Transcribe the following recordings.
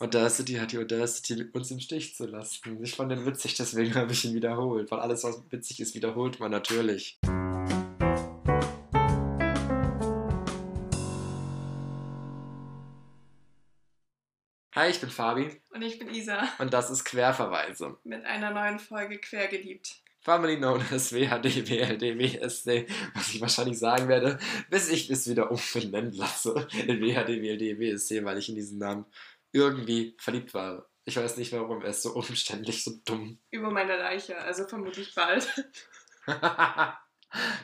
Audacity hat die Audacity, uns im Stich zu lassen. Ich fand den witzig, deswegen habe ich ihn wiederholt. Weil alles, was witzig ist, wiederholt man natürlich. Hi, ich bin Fabi. Und ich bin Isa. Und das ist Querverweise. Mit einer neuen Folge Quergeliebt. Formerly known as WHD, WLD, WSD, was ich wahrscheinlich sagen werde, bis ich es wieder umbenennen lasse in WHD, WLD, WSD, weil ich in diesen Namen irgendwie verliebt war. Ich weiß nicht warum, er ist so umständlich, so dumm. Über meine Leiche, also vermutlich bald.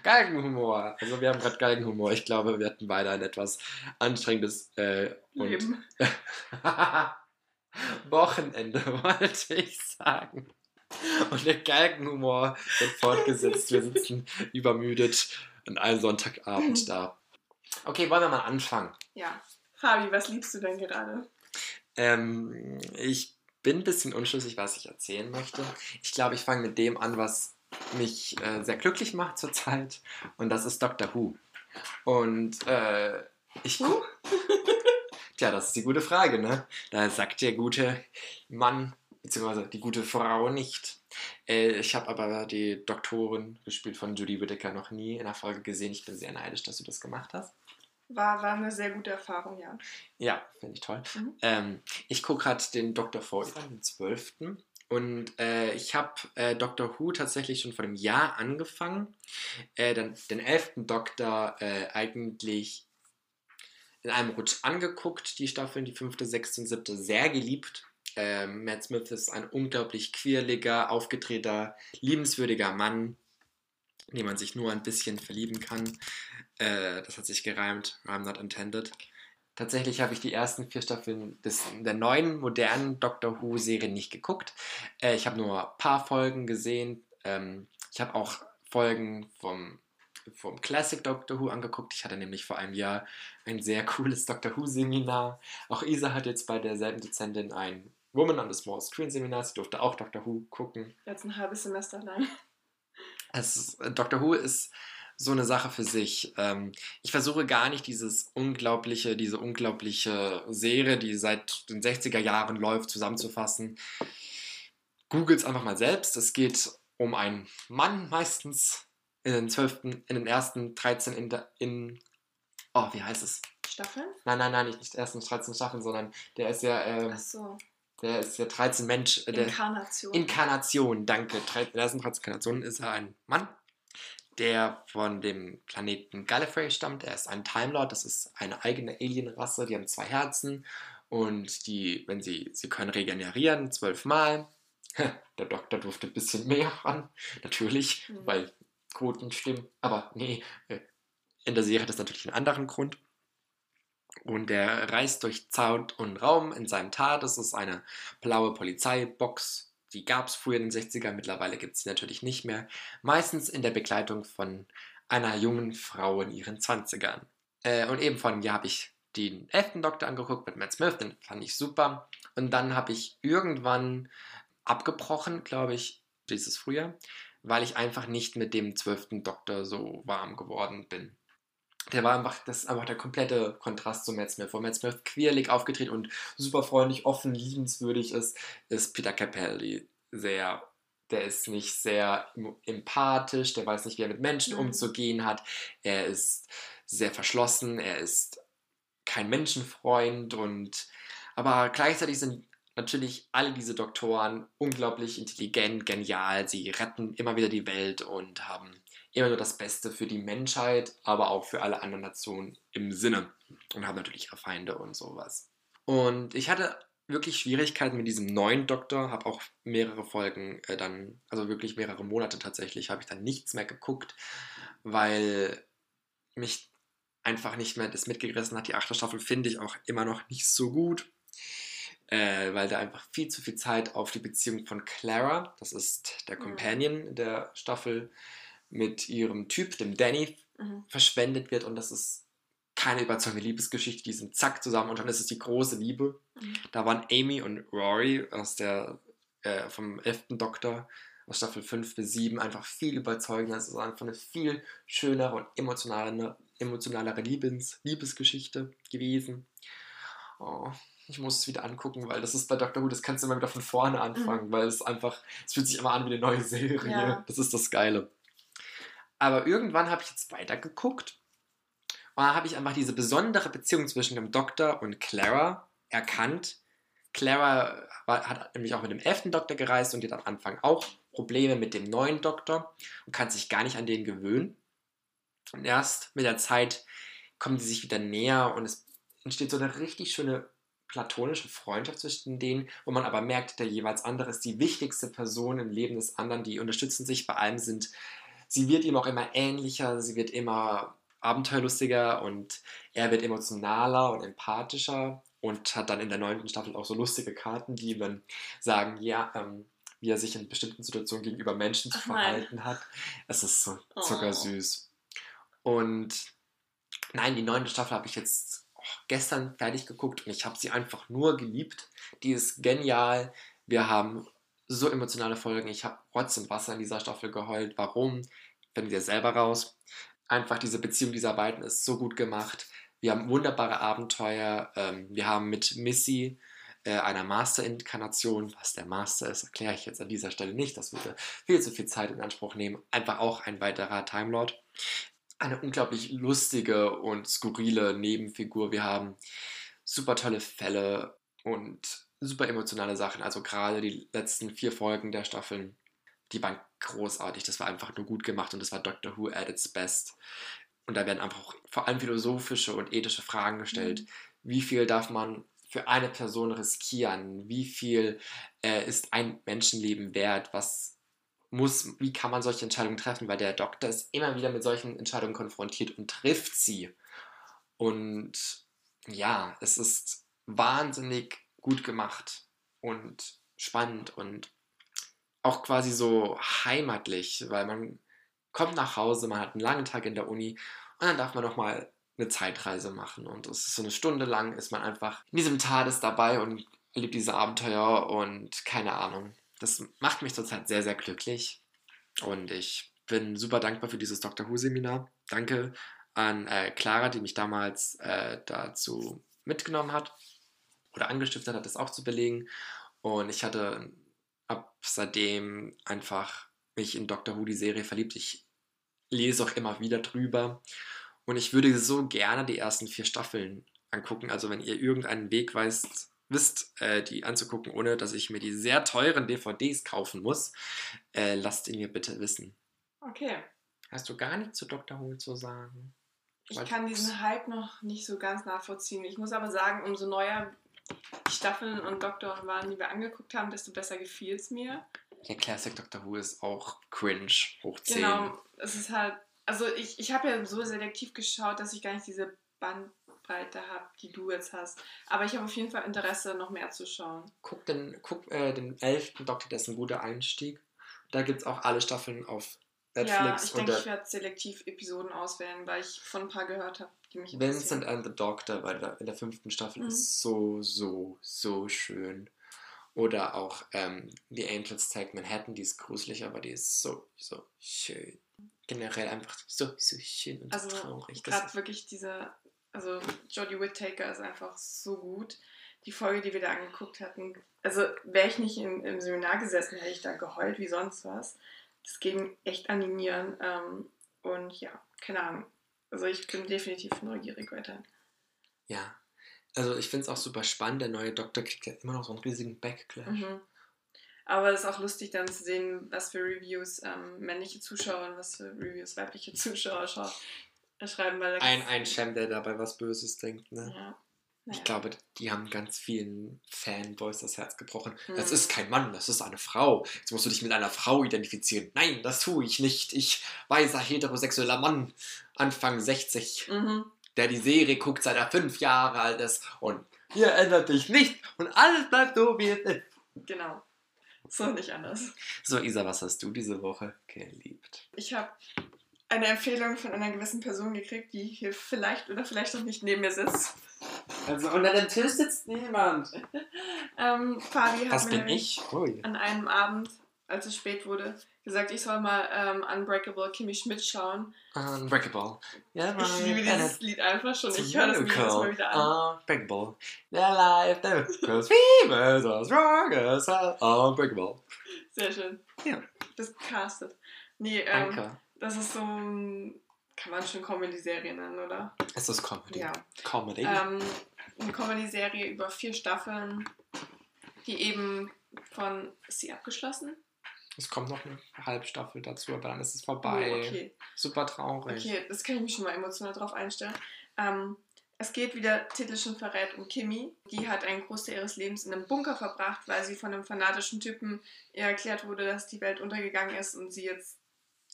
Galgenhumor. Also wir haben gerade Galgenhumor. Ich glaube, wir hatten beide ein etwas anstrengendes äh, Leben. Wochenende, wollte ich sagen. Und der Galgenhumor wird fortgesetzt. Wir sitzen übermüdet an einem Sonntagabend da. Okay, wollen wir mal anfangen? Ja. Fabi, was liebst du denn gerade? Ähm, ich bin ein bisschen unschlüssig, was ich erzählen möchte. Ich glaube, ich fange mit dem an, was mich äh, sehr glücklich macht zurzeit. Und das ist Doctor Who. Und äh, ich Huh? Tja, das ist die gute Frage, ne? Da sagt der gute Mann, beziehungsweise die gute Frau nicht. Äh, ich habe aber die Doktorin, gespielt von Judy Whittaker, noch nie in der Folge gesehen. Ich bin sehr neidisch, dass du das gemacht hast. War, war eine sehr gute Erfahrung, ja. Ja, finde ich toll. Mhm. Ähm, ich gucke gerade den Dr. Folger, den 12. Und äh, ich habe äh, Doctor Who tatsächlich schon vor einem Jahr angefangen. Äh, dann den 11. Doktor äh, eigentlich in einem Rutsch angeguckt, die Staffeln, die 5., 6. und 7. sehr geliebt. Ähm, Matt Smith ist ein unglaublich quirliger, aufgetreter, liebenswürdiger Mann, in den man sich nur ein bisschen verlieben kann. Äh, das hat sich gereimt, I'm not intended. Tatsächlich habe ich die ersten vier Staffeln des, der neuen, modernen Doctor Who-Serie nicht geguckt. Äh, ich habe nur ein paar Folgen gesehen. Ähm, ich habe auch Folgen vom, vom Classic Doctor Who angeguckt. Ich hatte nämlich vor einem Jahr ein sehr cooles Doctor Who-Seminar. Auch Isa hat jetzt bei derselben Dozentin ein Woman on the Small Screen Seminar. Sie durfte auch Doctor Who gucken. Jetzt ein halbes Semester lang. Es, ist- Doctor Who ist so eine Sache für sich. Ähm, ich versuche gar nicht dieses unglaubliche, diese unglaubliche Serie, die seit den 60er Jahren läuft, zusammenzufassen. Googles einfach mal selbst. Es geht um einen Mann meistens in den 12., in den ersten 13 in, der- in oh, wie heißt es? Staffeln? Nein, nein, nein, nicht, nicht ersten 13 Staffeln, sondern der ist ja, äh, Achso. Der ist ja 13 Mensch, äh, der, Inkarnation. Inkarnation, danke. In der ersten Inkarnation ist er ein Mann, der von dem Planeten Gallifrey stammt. Er ist ein Time Lord, das ist eine eigene Alienrasse, die haben zwei Herzen und die, wenn sie, sie können regenerieren, zwölfmal. Der Doktor durfte ein bisschen mehr ran, natürlich, Mhm. weil Quoten stimmen. Aber nee, äh, in der Serie hat das natürlich einen anderen Grund. Und er reist durch Zeit und Raum in seinem Tat. Das ist eine blaue Polizeibox. Die gab es früher in den 60ern, mittlerweile gibt es sie natürlich nicht mehr. Meistens in der Begleitung von einer jungen Frau in ihren 20ern. Äh, und eben vor einem habe ich den 11. Doktor angeguckt mit Matt Smith, den fand ich super. Und dann habe ich irgendwann abgebrochen, glaube ich, dieses Frühjahr, weil ich einfach nicht mit dem 12. Doktor so warm geworden bin. Der war einfach, das ist einfach der komplette Kontrast zu Matt Smith. Wo Matt Smith quirlig aufgetreten und super freundlich, offen, liebenswürdig ist, ist Peter Capaldi sehr, der ist nicht sehr em- empathisch, der weiß nicht, wie er mit Menschen Mhm. umzugehen hat. Er ist sehr verschlossen, er ist kein Menschenfreund und aber gleichzeitig sind natürlich alle diese Doktoren unglaublich intelligent, genial. Sie retten immer wieder die Welt und haben immer nur das Beste für die Menschheit, aber auch für alle anderen Nationen im Sinne und haben natürlich ihre Feinde und sowas. Und ich hatte wirklich Schwierigkeiten mit diesem neuen Doktor, habe auch mehrere Folgen äh, dann, also wirklich mehrere Monate tatsächlich, habe ich dann nichts mehr geguckt, weil mich einfach nicht mehr das mitgerissen hat. Die achte Staffel finde ich auch immer noch nicht so gut, äh, weil da einfach viel zu viel Zeit auf die Beziehung von Clara, das ist der Mhm. Companion der Staffel, mit ihrem Typ, dem Danny, Mhm. verschwendet wird und das ist keine überzeugende Liebesgeschichte, die sind zack zusammen und dann ist es die große Liebe. Mhm. Da waren Amy und Rory aus der, äh, vom 11. Doktor aus Staffel 5 bis 7 einfach viel überzeugender. Es ist einfach eine viel schönere und emotionalere, emotionalere Liebes, Liebesgeschichte gewesen. Oh, ich muss es wieder angucken, weil das ist bei Doctor Who, das kannst du immer wieder von vorne anfangen, mhm. weil es einfach, es fühlt sich immer an wie eine neue Serie. Ja. Das ist das Geile. Aber irgendwann habe ich jetzt weitergeguckt und dann habe ich einfach diese besondere Beziehung zwischen dem Doktor und Clara erkannt. Clara war, hat nämlich auch mit dem elften Doktor gereist und die hat am Anfang auch Probleme mit dem neuen Doktor und kann sich gar nicht an den gewöhnen. Und erst mit der Zeit kommen sie sich wieder näher und es entsteht so eine richtig schöne platonische Freundschaft zwischen denen, wo man aber merkt, der jeweils andere ist die wichtigste Person im Leben des anderen, die unterstützen sich bei allem sind. Sie wird ihm auch immer ähnlicher, sie wird immer abenteuerlustiger und er wird emotionaler und empathischer und hat dann in der neunten Staffel auch so lustige Karten, die ihm dann sagen, ja, ähm, wie er sich in bestimmten Situationen gegenüber Menschen zu verhalten hat. Es ist so zuckersüß. Oh. Und nein, die neunte Staffel habe ich jetzt gestern fertig geguckt und ich habe sie einfach nur geliebt. Die ist genial. Wir haben so emotionale Folgen. Ich habe Rotz und Wasser in dieser Staffel geheult. Warum? Finden wir selber raus. Einfach diese Beziehung dieser beiden ist so gut gemacht. Wir haben wunderbare Abenteuer. Ähm, wir haben mit Missy äh, einer Master-Inkarnation, was der Master ist, erkläre ich jetzt an dieser Stelle nicht. Das würde viel zu viel Zeit in Anspruch nehmen. Einfach auch ein weiterer Time Lord eine unglaublich lustige und skurrile Nebenfigur. Wir haben super tolle Fälle und super emotionale Sachen. Also gerade die letzten vier Folgen der Staffeln, die waren großartig. Das war einfach nur gut gemacht und das war Doctor Who at its best. Und da werden einfach auch vor allem philosophische und ethische Fragen gestellt. Mhm. Wie viel darf man für eine Person riskieren? Wie viel äh, ist ein Menschenleben wert? Was muss, wie kann man solche Entscheidungen treffen, weil der Doktor ist immer wieder mit solchen Entscheidungen konfrontiert und trifft sie. Und ja, es ist wahnsinnig gut gemacht und spannend und auch quasi so heimatlich, weil man kommt nach Hause, man hat einen langen Tag in der Uni und dann darf man noch mal eine Zeitreise machen und es ist so eine Stunde lang ist man einfach in diesem Tades dabei und erlebt diese Abenteuer und keine Ahnung das macht mich zurzeit sehr, sehr glücklich. Und ich bin super dankbar für dieses Dr. Who-Seminar. Danke an äh, Clara, die mich damals äh, dazu mitgenommen hat oder angestiftet hat, das auch zu belegen. Und ich hatte seitdem einfach mich in Dr. Who, die Serie, verliebt. Ich lese auch immer wieder drüber. Und ich würde so gerne die ersten vier Staffeln angucken. Also wenn ihr irgendeinen Weg weißt, wisst, äh, die anzugucken, ohne dass ich mir die sehr teuren DVDs kaufen muss, äh, lasst ihn mir bitte wissen. Okay. Hast du gar nichts zu Dr. Who zu sagen? Ich Weil kann diesen Hype noch nicht so ganz nachvollziehen. Ich muss aber sagen, umso neuer die Staffeln und Doktor waren, die wir angeguckt haben, desto besser gefiel es mir. Ja, Classic Doctor Who ist auch cringe, hoch 10. Genau, es ist halt, also ich, ich habe ja so selektiv geschaut, dass ich gar nicht diese Band Bandbreite habe, die du jetzt hast. Aber ich habe auf jeden Fall Interesse, noch mehr zu schauen. Guck den, guck, äh, den 11. Doktor, der ist ein guter Einstieg. Da gibt es auch alle Staffeln auf Netflix. Ja, ich denke, ich werde selektiv Episoden auswählen, weil ich von ein paar gehört habe, die mich Vincent and the Doctor bei der, in der fünften Staffel mhm. ist so, so, so schön. Oder auch ähm, The Angels Take Manhattan, die ist gruselig, aber die ist so, so schön. Generell einfach so, so schön und also, traurig. Gerade wirklich diese also Jodie Whittaker ist einfach so gut. Die Folge, die wir da angeguckt hatten, also wäre ich nicht in, im Seminar gesessen, hätte ich da geheult wie sonst was. Das ging echt an die Nieren. Ähm, und ja, keine Ahnung. Also ich bin definitiv neugierig weiter. Ja, also ich finde es auch super spannend. Der neue Doktor kriegt ja immer noch so einen riesigen Backlash. Mhm. Aber es ist auch lustig dann zu sehen, was für Reviews ähm, männliche Zuschauer und was für Reviews weibliche Zuschauer schreiben, weil ein, ein Cem, der dabei was Böses denkt, ne? Ja. Naja. Ich glaube, die haben ganz vielen Fanboys das Herz gebrochen. Mhm. Das ist kein Mann, das ist eine Frau. Jetzt musst du dich mit einer Frau identifizieren. Nein, das tue ich nicht. Ich weißer heterosexueller Mann, Anfang 60, mhm. der die Serie guckt, seit er fünf Jahre alt ist. Und hier ändert dich nicht und alles bleibt so, wie es ist. Genau. So nicht anders. So, Isa, was hast du diese Woche geliebt? Ich habe eine Empfehlung von einer gewissen Person gekriegt, die hier vielleicht oder vielleicht auch nicht neben mir sitzt. Also unter dem Tisch sitzt niemand. ähm, Fabi hat das mir ich. an einem Abend als es spät wurde, gesagt, ich soll mal ähm, Unbreakable Kimmy Schmidt schauen. Unbreakable. Yeah, Ich liebe dieses Lied einfach schon. Ich höre das mir jedes Mal wieder an. Unbreakable. Their life never goes famous as strong as unbreakable. Sehr schön. Ja. Das castet. Nee, ähm, Danke. das ist so ein, kann man schon Comedy-Serie nennen, oder? Es ist Comedy. Ja. Comedy. Ähm, eine Comedy-Serie über vier Staffeln, die eben von, ist sie abgeschlossen? es kommt noch eine Halbstaffel dazu, aber dann ist es vorbei. Oh, okay. Super traurig. Okay, das kann ich mich schon mal emotional drauf einstellen. Ähm, es geht, wie der Titel schon verrät, um Kimi. Die hat einen Großteil ihres Lebens in einem Bunker verbracht, weil sie von einem fanatischen Typen ihr erklärt wurde, dass die Welt untergegangen ist und sie jetzt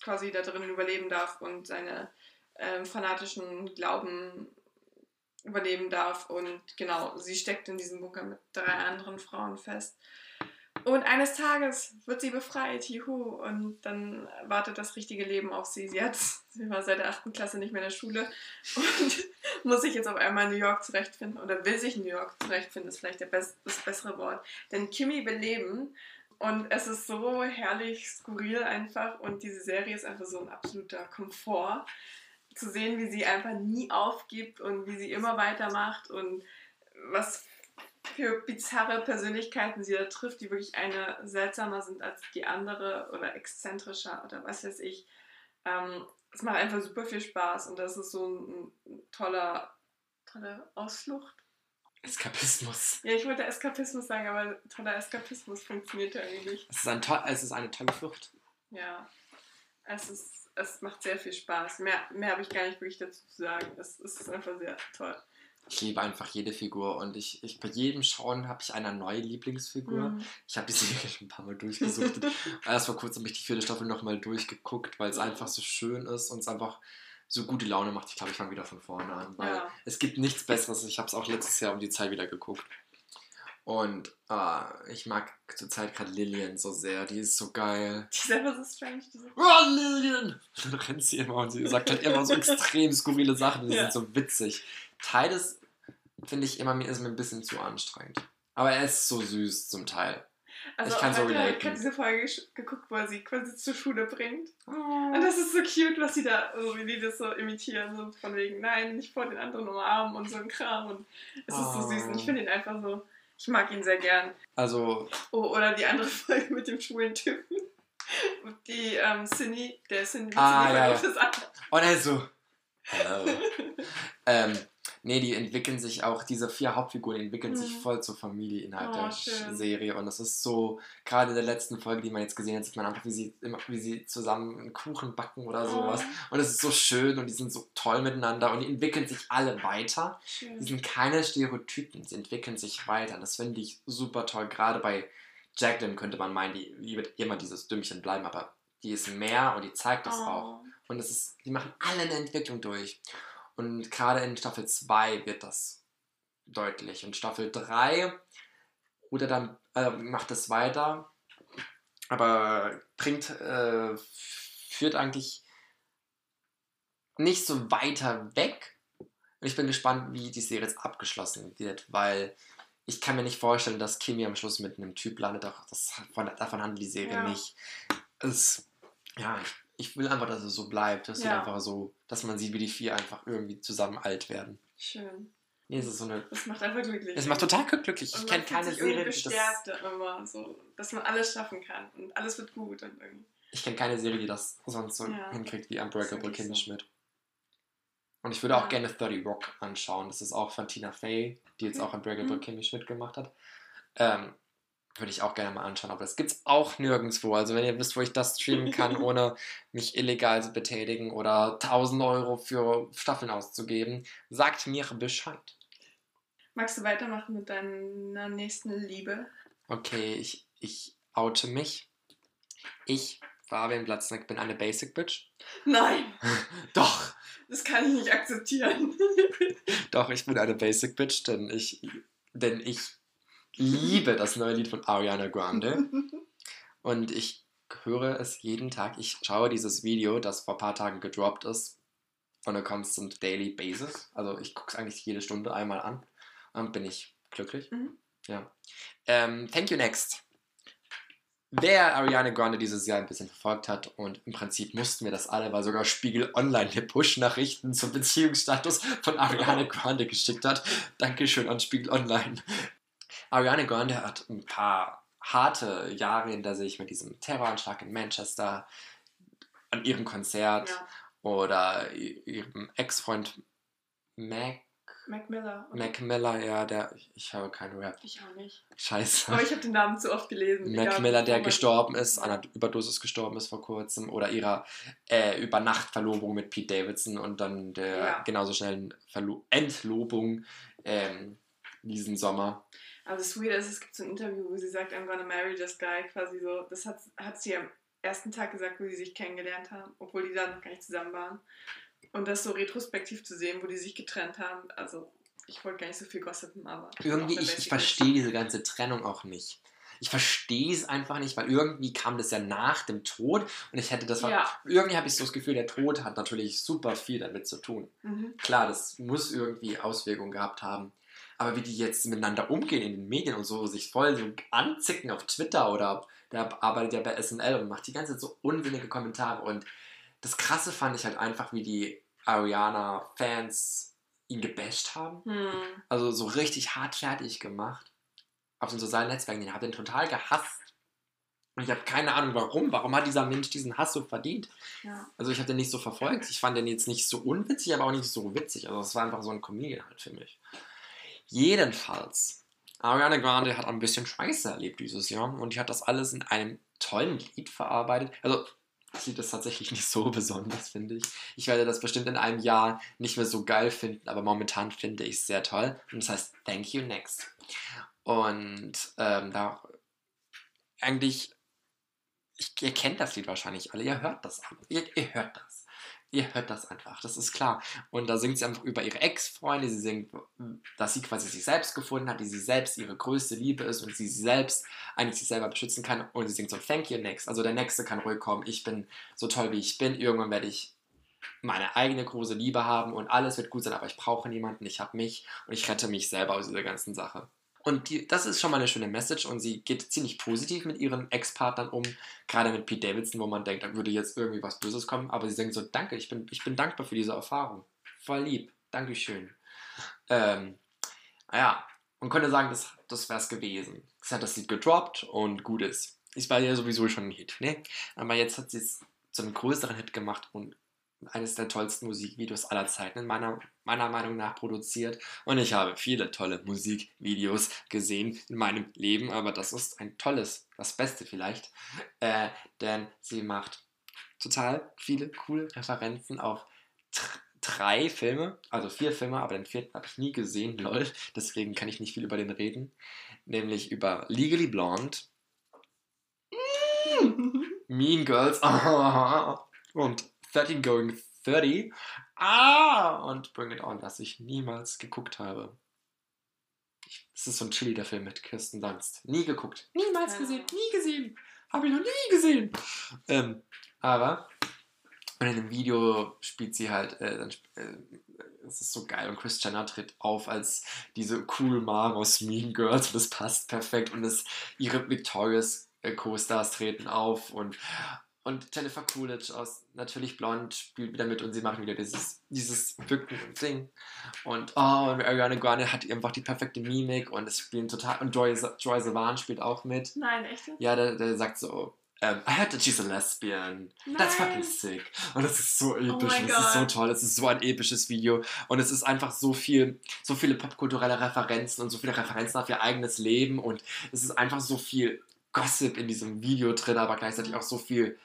quasi da drin überleben darf und seine ähm, fanatischen Glauben überleben darf. Und genau, sie steckt in diesem Bunker mit drei anderen Frauen fest. Und eines Tages wird sie befreit, juhu, und dann wartet das richtige Leben auf sie. Sie, hat, sie war seit der 8. Klasse nicht mehr in der Schule und muss sich jetzt auf einmal in New York zurechtfinden oder will sich in New York zurechtfinden, ist vielleicht der best, das bessere Wort. Denn Kimi will leben und es ist so herrlich skurril einfach und diese Serie ist einfach so ein absoluter Komfort. Zu sehen, wie sie einfach nie aufgibt und wie sie immer weitermacht und was für bizarre Persönlichkeiten sie da trifft, die wirklich eine seltsamer sind als die andere oder exzentrischer oder was weiß ich. Ähm, es macht einfach super viel Spaß und das ist so ein, ein toller, tolle Ausflucht. Eskapismus. Ja, ich wollte Eskapismus sagen, aber toller Eskapismus funktioniert ja irgendwie nicht. Es ist, ein toll, es ist eine tolle Flucht. Ja, es ist, es macht sehr viel Spaß. Mehr, mehr habe ich gar nicht wirklich dazu zu sagen. Es, es ist einfach sehr toll. Ich liebe einfach jede Figur und ich, ich bei jedem Schauen habe ich eine neue Lieblingsfigur. Mhm. Ich habe die Serie schon ein paar Mal durchgesucht. Erst vor kurzem habe ich die vierte Staffel nochmal durchgeguckt, weil es einfach so schön ist und es einfach so gute Laune macht. Ich glaube, ich fange wieder von vorne an, weil Ja. es gibt nichts Besseres. Ich habe es auch letztes Jahr um die Zeit wieder geguckt. Und ah, ich mag zurzeit gerade Lillian so sehr. Die ist so geil. Die ist einfach so strange. Diese Oh, Lillian! Dann rennt sie immer und sie sagt halt immer so extrem skurrile Sachen. Die Ja. sind so witzig. Titus finde ich immer, mir ist mir ein bisschen zu anstrengend. Aber er ist so süß zum Teil. Also, Ich kann so relaten. gerade diese Folge geguckt, wo er sie quasi zur Schule bringt. Oh. Und das ist so cute, was sie da, so wie die das so imitieren, so von wegen, nein, nicht vor den anderen umarmen und so ein Kram. Und es ist so süß und ich finde ihn einfach so, ich mag ihn sehr gern. Also, Oh, oder die andere Folge mit dem schwulen Typen. Die ähm, Cindy, der Cindy, Ah, Cindy ja, ja. ist an- und er ist so. Hello. ähm, nee, die entwickeln sich auch, diese vier Hauptfiguren die entwickeln sich Mhm. voll zur Familie innerhalb Oh, der schön. Serie. Und das ist so, gerade in der letzten Folge, die man jetzt gesehen hat, sieht man einfach, wie sie, wie sie zusammen einen Kuchen backen oder sowas. Oh, Und es ist so schön und die sind so toll miteinander und die entwickeln sich alle weiter. Die schön. sind keine Stereotypen, sie entwickeln sich weiter. Und das finde ich super toll. Gerade bei Jacqueline könnte man meinen, die, die wird immer dieses Dümmchen bleiben, aber die ist mehr und die zeigt auch. Oh. Und es ist, die machen alle eine Entwicklung durch. Und gerade in Staffel 2 wird das deutlich. Und Staffel 3 oder dann äh, macht es weiter, aber bringt, äh, führt eigentlich nicht so weiter weg. Und ich bin gespannt, wie die Serie jetzt abgeschlossen wird, weil ich kann mir nicht vorstellen, dass Kimi am Schluss mit einem Typ landet. Auch das, davon, davon handelt die Serie Ja. nicht. Es, ja, ich, ich will einfach, dass es so bleibt. Dass, sie Ja. einfach so, dass man sieht, wie die vier einfach irgendwie zusammen alt werden. Schön. Nee, es ist so eine. Das macht einfach glücklich. Es macht total glücklich. Ich kenne keine Serie, die das, immer, so, dass man alles schaffen kann und alles wird gut und irgendwie. ich kenne keine Serie, die das sonst so Ja. hinkriegt wie Das Unbreakable ist so. Schmidt. Und ich würde auch Ja. gerne 30 Rock anschauen. Das ist auch von Tina Fey, die jetzt auch Unbreakable Mhm. Kimmy Schmidt gemacht hat. Ähm, würde ich auch gerne mal anschauen, aber das gibt's auch nirgendwo. Also wenn ihr wisst, wo ich das streamen kann, ohne mich illegal zu betätigen oder 1000 Euro für Staffeln auszugeben, sagt mir Bescheid. Magst du weitermachen mit deiner nächsten Liebe? Okay, ich, ich oute mich. Ich, Fabian Platzneck, bin eine Basic Bitch. Nein, Doch, das kann ich nicht akzeptieren. doch, ich bin eine Basic Bitch, denn ich, denn ich liebe das neue Lied von Ariana Grande. Und ich höre es jeden Tag. Ich schaue dieses Video, das vor ein paar Tagen gedroppt ist, on a constant daily basis. Also ich gucke es eigentlich jede Stunde einmal an. Und bin ich glücklich. Mhm. Ja. Ähm, thank you next. wer Ariane Grande dieses Jahr ein bisschen verfolgt hat und im Prinzip mussten wir das alle, weil sogar Spiegel Online eine Push-Nachrichten zum Beziehungsstatus von Ariane Grande geschickt hat. Dankeschön an Spiegel Online. Ariane Grande hat ein paar harte Jahre hinter sich mit diesem Terroranschlag in Manchester, an ihrem Konzert Ja. oder ihrem Ex-Freund Mac, Mac Miller. Mac Miller, ja, der, ich, ich habe keinen Rap. Ich auch nicht. Scheiße. Aber ich habe den Namen zu oft gelesen. Mac egal, Miller, der gestorben ist, an einer Überdosis gestorben ist vor kurzem, oder ihrer äh, Übernachtverlobung mit Pete Davidson und dann der Ja. genauso schnellen Verlo Entlobung ähm, diesen Sommer. Aber das Weird ist, es gibt so ein Interview, wo sie sagt, I'm gonna marry this guy, quasi so. Das hat, hat sie am ersten Tag gesagt, wo sie sich kennengelernt haben, obwohl die dann noch gar nicht zusammen waren. Und das so retrospektiv zu sehen, wo die sich getrennt haben. Also, ich wollte gar nicht so viel gossipen, aber. Irgendwie, ich, ich verstehe diese ganze Trennung auch nicht. Ich verstehe es einfach nicht, weil irgendwie kam das ja nach dem Tod und ich hätte das. Ja. Irgendwie habe ich so das Gefühl, der Tod hat natürlich super viel damit zu tun. Mhm. Klar, das muss irgendwie Auswirkungen gehabt haben. Aber wie die jetzt miteinander umgehen in den Medien und so, sich voll so anzicken auf Twitter oder der arbeitet ja bei SNL und macht die ganze Zeit so unsinnige Kommentare. Und das Krasse fand ich halt einfach, wie die Ariana-Fans ihn gebasht haben. Hm. Also so richtig hart fertig gemacht. Auf den sozialen Netzwerken. Den habe den total gehasst. Und ich habe keine Ahnung warum. Warum hat dieser Mensch diesen Hass so verdient? Ja. Also ich habe den nicht so verfolgt. Ich fand den jetzt nicht so unwitzig, aber auch nicht so witzig. Also es war einfach so ein Comedian halt für mich. Jedenfalls, Ariana Grande hat ein bisschen Scheiße erlebt dieses Jahr und die hat das alles in einem tollen Lied verarbeitet. Also das Lied ist tatsächlich nicht so besonders, finde ich. Ich werde das bestimmt in einem Jahr nicht mehr so geil finden, aber momentan finde ich es sehr toll. Und das heißt Thank You Next. Und ähm, da eigentlich, ich, ihr kennt das Lied wahrscheinlich alle, ihr hört das, ihr, ihr hört das. Ihr hört das einfach, das ist klar. Und da singt sie einfach über ihre Ex-Freunde, sie singt, dass sie quasi sich selbst gefunden hat, die sie selbst ihre größte Liebe ist und sie selbst eigentlich sich selber beschützen kann. Und sie singt so, thank you next. Also der Nächste kann ruhig kommen, ich bin so toll, wie ich bin. Irgendwann werde ich meine eigene große Liebe haben und alles wird gut sein, aber ich brauche niemanden, ich habe mich und ich rette mich selber aus dieser ganzen Sache. Und die, das ist schon mal eine schöne Message und sie geht ziemlich positiv mit ihren Ex-Partnern um, gerade mit Pete Davidson, wo man denkt, da würde jetzt irgendwie was Böses kommen, aber sie sagen so, danke, ich bin, ich bin dankbar für diese Erfahrung. Voll lieb, Dankeschön. Ähm, ja, man könnte sagen, das, das wäre es gewesen. Sie hat das Lied gedroppt und gut ist. Es war ja sowieso schon ein Hit, ne? Aber jetzt hat sie es zu einem größeren Hit gemacht und eines der tollsten Musikvideos aller Zeiten in meiner, meiner Meinung nach produziert. Und ich habe viele tolle Musikvideos gesehen in meinem Leben, aber das ist ein tolles, das Beste vielleicht, äh, denn sie macht total viele coole Referenzen auf drei Filme, also vier Filme, aber den vierten habe ich nie gesehen, lol, deswegen kann ich nicht viel über den reden, nämlich über Legally Blonde, Mean Girls und 13 Going 30 ah, und Bring It On, das ich niemals geguckt habe. Das ist so ein chilliger Film mit Kirsten Dunst. Nie geguckt. Niemals gesehen. Nie gesehen. Habe ich noch nie gesehen. Ähm, aber und in dem Video spielt sie halt, äh, dann, äh, es ist so geil und Chris Jenner tritt auf als diese cool Mom aus Mean Girls und das passt perfekt und es, ihre Victorious äh, Co-Stars treten auf und und Jennifer Coolidge aus Natürlich Blond spielt wieder mit und sie machen wieder dieses, dieses Bücken und oh, und Ariana Grande hat einfach die perfekte Mimik und es spielen total. Und Joy, Joy Sivan spielt auch mit. Nein, echt? Ja, der, der sagt so, ähm, I heard that she's a lesbian. That's Nein. fucking sick. Und das ist so episch. Oh und es ist so toll. Es ist so ein episches Video. Und es ist einfach so viel, so viele popkulturelle Referenzen und so viele Referenzen auf ihr eigenes Leben. Und es ist einfach so viel Gossip in diesem Video drin, aber gleichzeitig auch so viel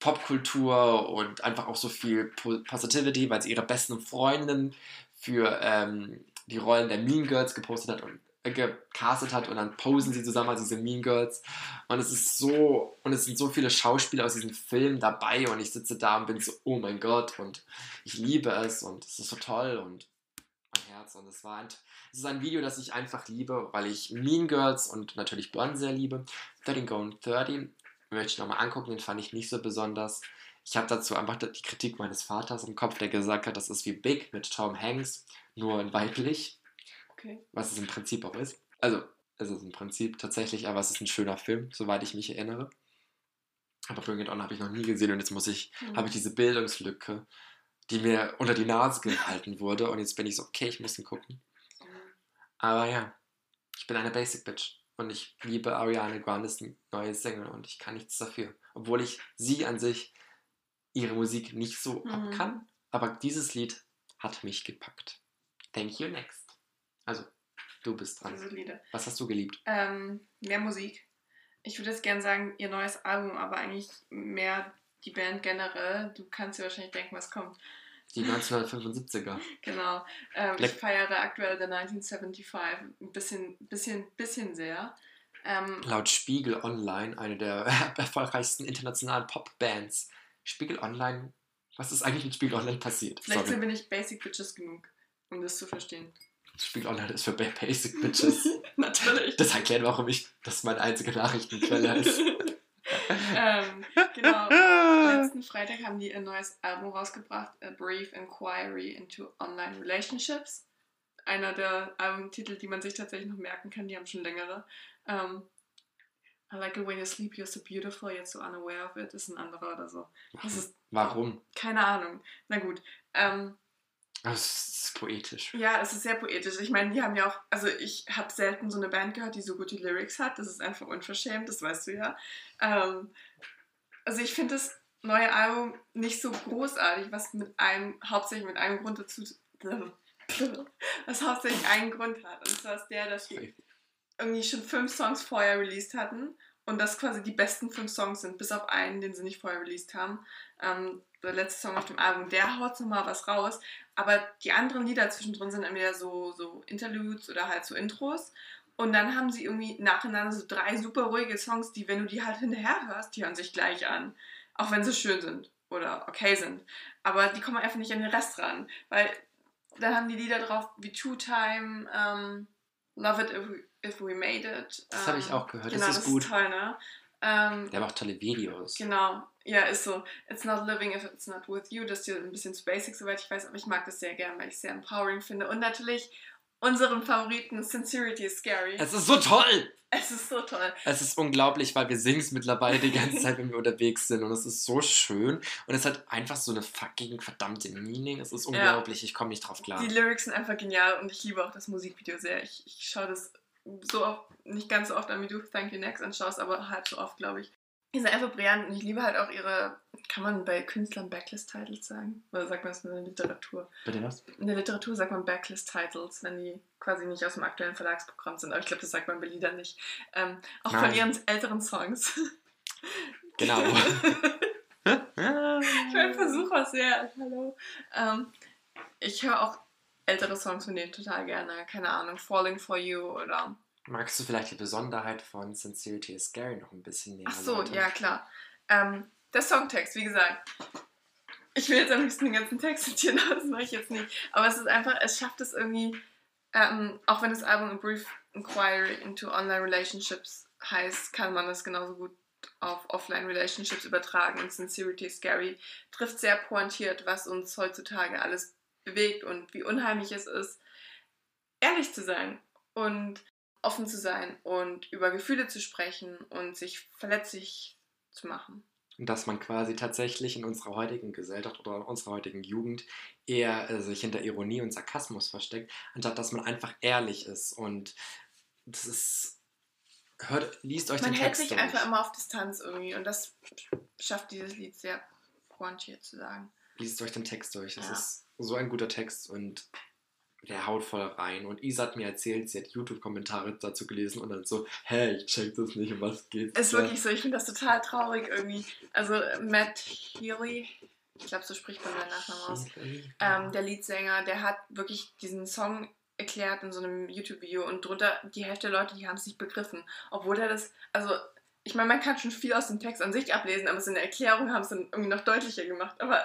Popkultur und einfach auch so viel Po- Positivity, weil sie ihre besten Freundinnen für ähm, die Rollen der Mean Girls gepostet hat und äh, gecastet hat und dann posen sie zusammen als diese Mean Girls und es ist so und es sind so viele Schauspieler aus diesem Film dabei und ich sitze da und bin so oh mein Gott und ich liebe es und es ist so toll und mein Herz und es war ein, es ist ein Video, das ich einfach liebe, weil ich Mean Girls und natürlich Blonde sehr liebe. 13 Going 30 möchte ich nochmal angucken, den fand ich nicht so besonders. Ich habe dazu einfach die Kritik meines Vaters im Kopf, der gesagt hat, das ist wie Big mit Tom Hanks, nur in weiblich, Okay. was es im Prinzip auch ist. Also, Es ist im Prinzip tatsächlich, aber es ist ein schöner Film, soweit ich mich erinnere. Aber Bring It On habe ich noch nie gesehen und jetzt muss ich, Mhm. habe ich diese Bildungslücke, die mir unter die Nase gehalten wurde und jetzt bin ich so, okay, ich muss ihn gucken. Aber ja, ich bin eine Basic Bitch und ich liebe Ariana Grandes neue Single und ich kann nichts dafür. Obwohl ich sie an sich, ihre Musik nicht so Mhm. ab kann, aber dieses Lied hat mich gepackt. Thank you, next. Also, du bist dran. Was hast du geliebt? Ähm, mehr Musik. Ich würde jetzt gerne sagen, ihr neues Album, aber eigentlich mehr die Band generell. Du kannst dir wahrscheinlich denken, was kommt. Die 1975er. Genau. Ähm, ich feiere aktuell The 1975 ein bisschen, bisschen, bisschen sehr. Ähm, Laut Spiegel Online eine der erfolgreichsten internationalen Popbands. Spiegel Online, was ist eigentlich mit Spiegel Online passiert? vielleicht Sorry. bin ich Basic Bitches genug, um das zu verstehen. Spiegel Online ist für Ba- Basic Bitches. Natürlich. Das erklärt, warum ich das meine einzige Nachrichtenquelle ist. ähm, genau. Letzten Freitag haben die ein neues Album rausgebracht, A Brief Inquiry into Online Relationships. Einer der Albumtitel, die man sich tatsächlich noch merken kann, die haben schon längere. Ähm, I like it when you sleep, you're so beautiful, yet so unaware of it, ist ein anderer oder so. Ist Warum? keine Ahnung. Na gut. Ähm, Das ist poetisch. ja, es ist sehr poetisch. Ich meine, die haben ja auch, also ich habe selten so eine Band gehört, die so gute Lyrics hat. Das ist einfach unverschämt, das weißt du ja. Ähm, also ich finde das neue Album nicht so großartig, was mit einem, hauptsächlich mit einem Grund dazu, was hauptsächlich einen Grund hat. Und zwar ist der, dass die irgendwie schon fünf Songs vorher released hatten und das quasi die besten fünf Songs sind, bis auf einen, den sie nicht vorher released haben. Ähm, der letzte Song auf dem Album, der haut nochmal was raus, aber die anderen Lieder zwischendrin sind entweder so, so Interludes oder halt so Intros. Und dann haben sie irgendwie nacheinander so drei super ruhige Songs, die, wenn du die halt hinterher hörst, die hören sich gleich an. Auch wenn sie schön sind oder okay sind. Aber die kommen einfach nicht an den Rest ran. Weil dann haben die Lieder drauf wie Two Time, ähm, Love It If We, If We Made It. Das habe ich ähm, auch gehört. Genau, das ist gut. toll, ne? Ähm, Der macht tolle Videos. Genau, ja, ist so. It's not living if it's not with you. Das ist ja ein bisschen zu basic, soweit ich weiß, aber ich mag das sehr gern, weil ich es sehr empowering finde. Und natürlich unseren Favoriten, Sincerity is Scary. Es ist so toll! Es ist so toll. Es ist unglaublich, weil wir singen es mittlerweile die ganze Zeit, wenn wir unterwegs sind. Und es ist so schön. Und es hat einfach so eine fucking verdammte Meaning. Es ist unglaublich. Ich komme nicht drauf klar. Die Lyrics sind einfach genial und ich liebe auch das Musikvideo sehr. Ich, ich schaue das so oft, nicht ganz so oft an, wie du Thank You Next anschaust, aber halb so oft, glaube ich. Die sind einfach brillant und ich liebe halt auch ihre, kann man bei Künstlern Backlist-Titles sagen? Oder sagt man das in der Literatur? Bitte was? In der Literatur sagt man Backlist-Titles, wenn die quasi nicht aus dem aktuellen Verlagsprogramm sind. Aber ich glaube, das sagt man bei Liedern nicht. Ähm, auch von Nein. ihren älteren Songs. Genau. ich mein Versuch war sehr. Hallo. Ähm, ich höre auch ältere Songs von denen total gerne. Keine Ahnung, Falling for You oder. Magst du vielleicht die Besonderheit von Sincerity is Scary noch ein bisschen näher Ach so, erläutern? ja, klar. Ähm, der Songtext, wie gesagt. Ich will jetzt am liebsten den ganzen Text zitieren, aber das mache ich jetzt nicht. Aber es ist einfach, es schafft es irgendwie, ähm, auch wenn das Album A Brief Inquiry into Online Relationships heißt, kann man das genauso gut auf Offline Relationships übertragen. Und Sincerity is Scary trifft sehr pointiert, was uns heutzutage alles bewegt und wie unheimlich es ist, ehrlich zu sein und offen zu sein und über Gefühle zu sprechen und sich verletzlich zu machen. Und dass man quasi tatsächlich in unserer heutigen Gesellschaft oder in unserer heutigen Jugend eher äh, sich hinter Ironie und Sarkasmus versteckt, anstatt dass man einfach ehrlich ist. Und das ist. Hört, liest euch Man den hält Text sich durch. einfach immer auf Distanz irgendwie und das schafft dieses Lied sehr pointiert zu sagen. Liest euch den Text durch. Es Ja. ist so ein guter Text und der haut voll rein. Und Isa hat mir erzählt, sie hat YouTube-Kommentare dazu gelesen und dann so, hey, ich check das nicht, um was geht's. Ist da?" wirklich so, ich finde das total traurig irgendwie. Also Matt Healy, ich glaube, so spricht man seinen Nachnamen aus. Ähm, der Leadsänger, der hat wirklich diesen Song erklärt in so einem YouTube-Video und drunter die Hälfte der Leute, die haben es nicht begriffen. Obwohl er das, also ich meine, man kann schon viel aus dem Text an sich ablesen, aber es in der Erklärung haben es dann irgendwie noch deutlicher gemacht. Aber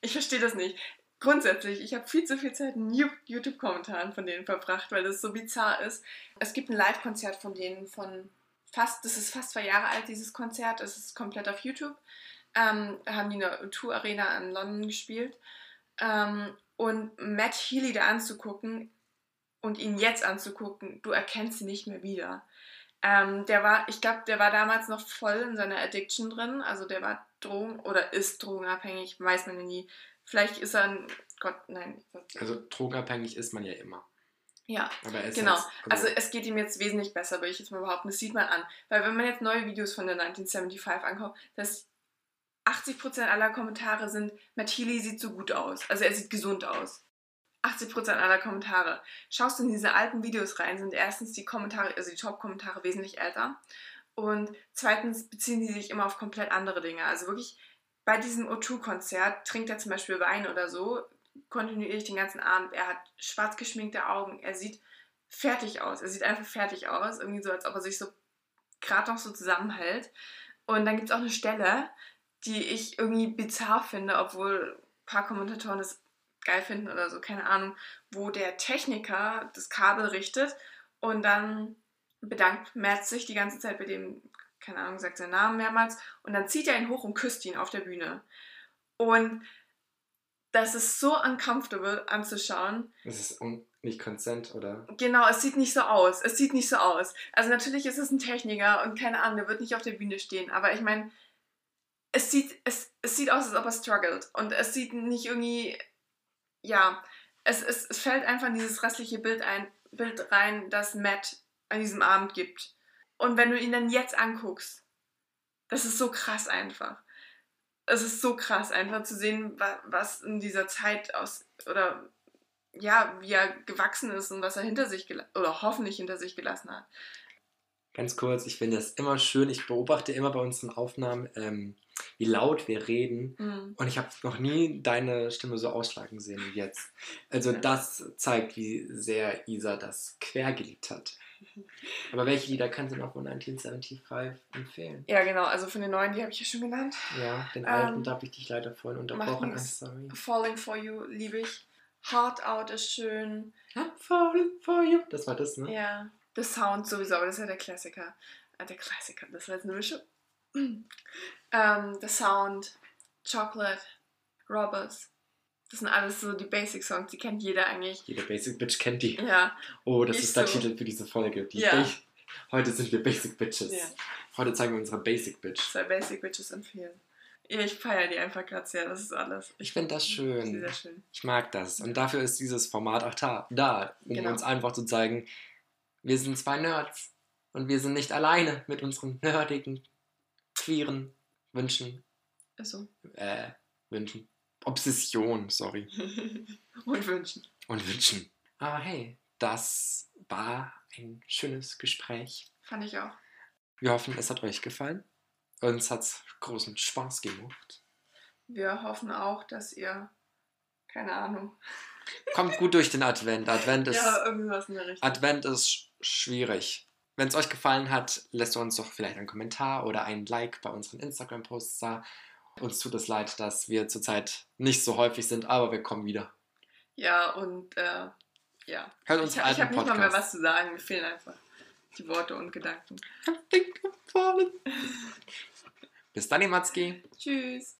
ich verstehe das nicht. Grundsätzlich, ich habe viel zu viel Zeit in YouTube-Kommentaren von denen verbracht, weil das so bizarr ist. Es gibt ein Live-Konzert von denen von fast, das ist fast zwei Jahre alt, dieses Konzert. Es ist komplett auf YouTube. Ähm, haben die eine Tour-Arena in London gespielt. Ähm, und Matt Healy da anzugucken, und ihn jetzt anzugucken, du erkennst ihn nicht mehr wieder. Ähm, der war, ich glaube, der war damals noch voll in seiner Addiction drin. Also der war Drogen oder ist drogenabhängig, weiß man ja nie. Vielleicht ist er ein Gott, nein. Also drogenabhängig ist man ja immer. Ja, genau. Jetzt, also, also, es geht ihm jetzt wesentlich besser, würde ich jetzt mal behaupten. Das sieht man an. Weil wenn man jetzt neue Videos von der 1975 anguckt, dass 80% aller Kommentare sind, Matt Healy sieht so gut aus. Also er sieht gesund aus. 80% aller Kommentare. Schaust du in diese alten Videos rein, sind erstens die Kommentare, also die Top-Kommentare wesentlich älter. Und zweitens beziehen die sich immer auf komplett andere Dinge. Also wirklich bei diesem O2-Konzert trinkt er zum Beispiel Wein oder so, kontinuierlich den ganzen Abend. Er hat schwarz geschminkte Augen. Er sieht fertig aus. Er sieht einfach fertig aus. Irgendwie so, als ob er sich so gerade noch so zusammenhält. Und dann gibt es auch eine Stelle, die ich irgendwie bizarr finde, obwohl ein paar Kommentatoren das geil finden oder so, keine Ahnung, wo der Techniker das Kabel richtet und dann bedankt Matt sich die ganze Zeit bei dem, keine Ahnung, sagt seinen Namen mehrmals und dann zieht er ihn hoch und küsst ihn auf der Bühne. Und das ist so uncomfortable anzuschauen. Es ist nicht consent, oder? Genau, es sieht nicht so aus. Es sieht nicht so aus. Also natürlich ist es ein Techniker und keine Ahnung, der wird nicht auf der Bühne stehen. Aber ich meine, es sieht, es, es sieht aus, als ob er struggelt. Und es sieht nicht irgendwie ja, es, es, es fällt einfach in dieses restliche Bild, ein, Bild rein, das Matt an diesem Abend gibt. Und wenn du ihn dann jetzt anguckst, das ist so krass einfach. Es ist so krass einfach zu sehen, was in dieser Zeit aus, oder ja, wie er gewachsen ist und was er hinter sich oder hoffentlich hinter sich gelassen hat. Ganz kurz, ich finde das immer schön. Ich beobachte immer bei unseren Aufnahmen, ähm, wie laut wir reden. Mhm. Und ich habe noch nie deine Stimme so ausschlagen sehen wie jetzt. Also das zeigt, wie sehr Isa das quer geliebt hat. Aber welche Lieder kannst du noch von 1975 empfehlen? Ja, genau. Also von den neuen, die habe ich ja schon genannt. Ja, den alten, um, da habe ich dich leider vorhin unterbrochen. I'm sorry. Falling for You liebe ich. Heart Out ist schön. falling for You. Das war das, ne? Ja. The Sound sowieso, aber das ist ja der Klassiker. Äh, der Klassiker, das war jetzt eine Mischung. ähm, The Sound, Chocolate, Robbers. Das sind alles so die Basic-Songs, die kennt jeder eigentlich. Jeder Basic Bitch kennt die. Ja. Oh, das ist der so. Titel für diese Folge. Die ja. Heute sind wir Basic Bitches. Ja. Heute zeigen wir unsere Basic Bitch. Zwei Basic Bitches empfehlen. Ja, ich feiere die einfach gerade sehr, das ist alles. Ich finde das schön. Sehr schön. Ich mag das. Und dafür ist dieses Format auch da, um genau. uns einfach zu zeigen, wir sind zwei Nerds und wir sind nicht alleine mit unseren nerdigen, queeren Wünschen. Achso. Äh, Wünschen. Obsession, sorry. und Wünschen. Und Wünschen. Aber hey, das war ein schönes Gespräch. Fand ich auch. Wir hoffen, es hat euch gefallen. Uns hat es großen Spaß gemacht. Wir hoffen auch, dass ihr, keine Ahnung. Kommt gut durch den Advent. Advent ist, ja, irgendwas in der Richtung. Advent ist schwierig. Wenn es euch gefallen hat, lässt uns doch vielleicht einen Kommentar oder ein Like bei unseren Instagram-Posts da. Uns tut es leid, dass wir zurzeit nicht so häufig sind, aber wir kommen wieder. Ja, und äh, ja. Hört uns ich, ich habe nicht mal mehr was zu sagen. Mir fehlen einfach die Worte und Gedanken. Bis dann, Matzki. Tschüss.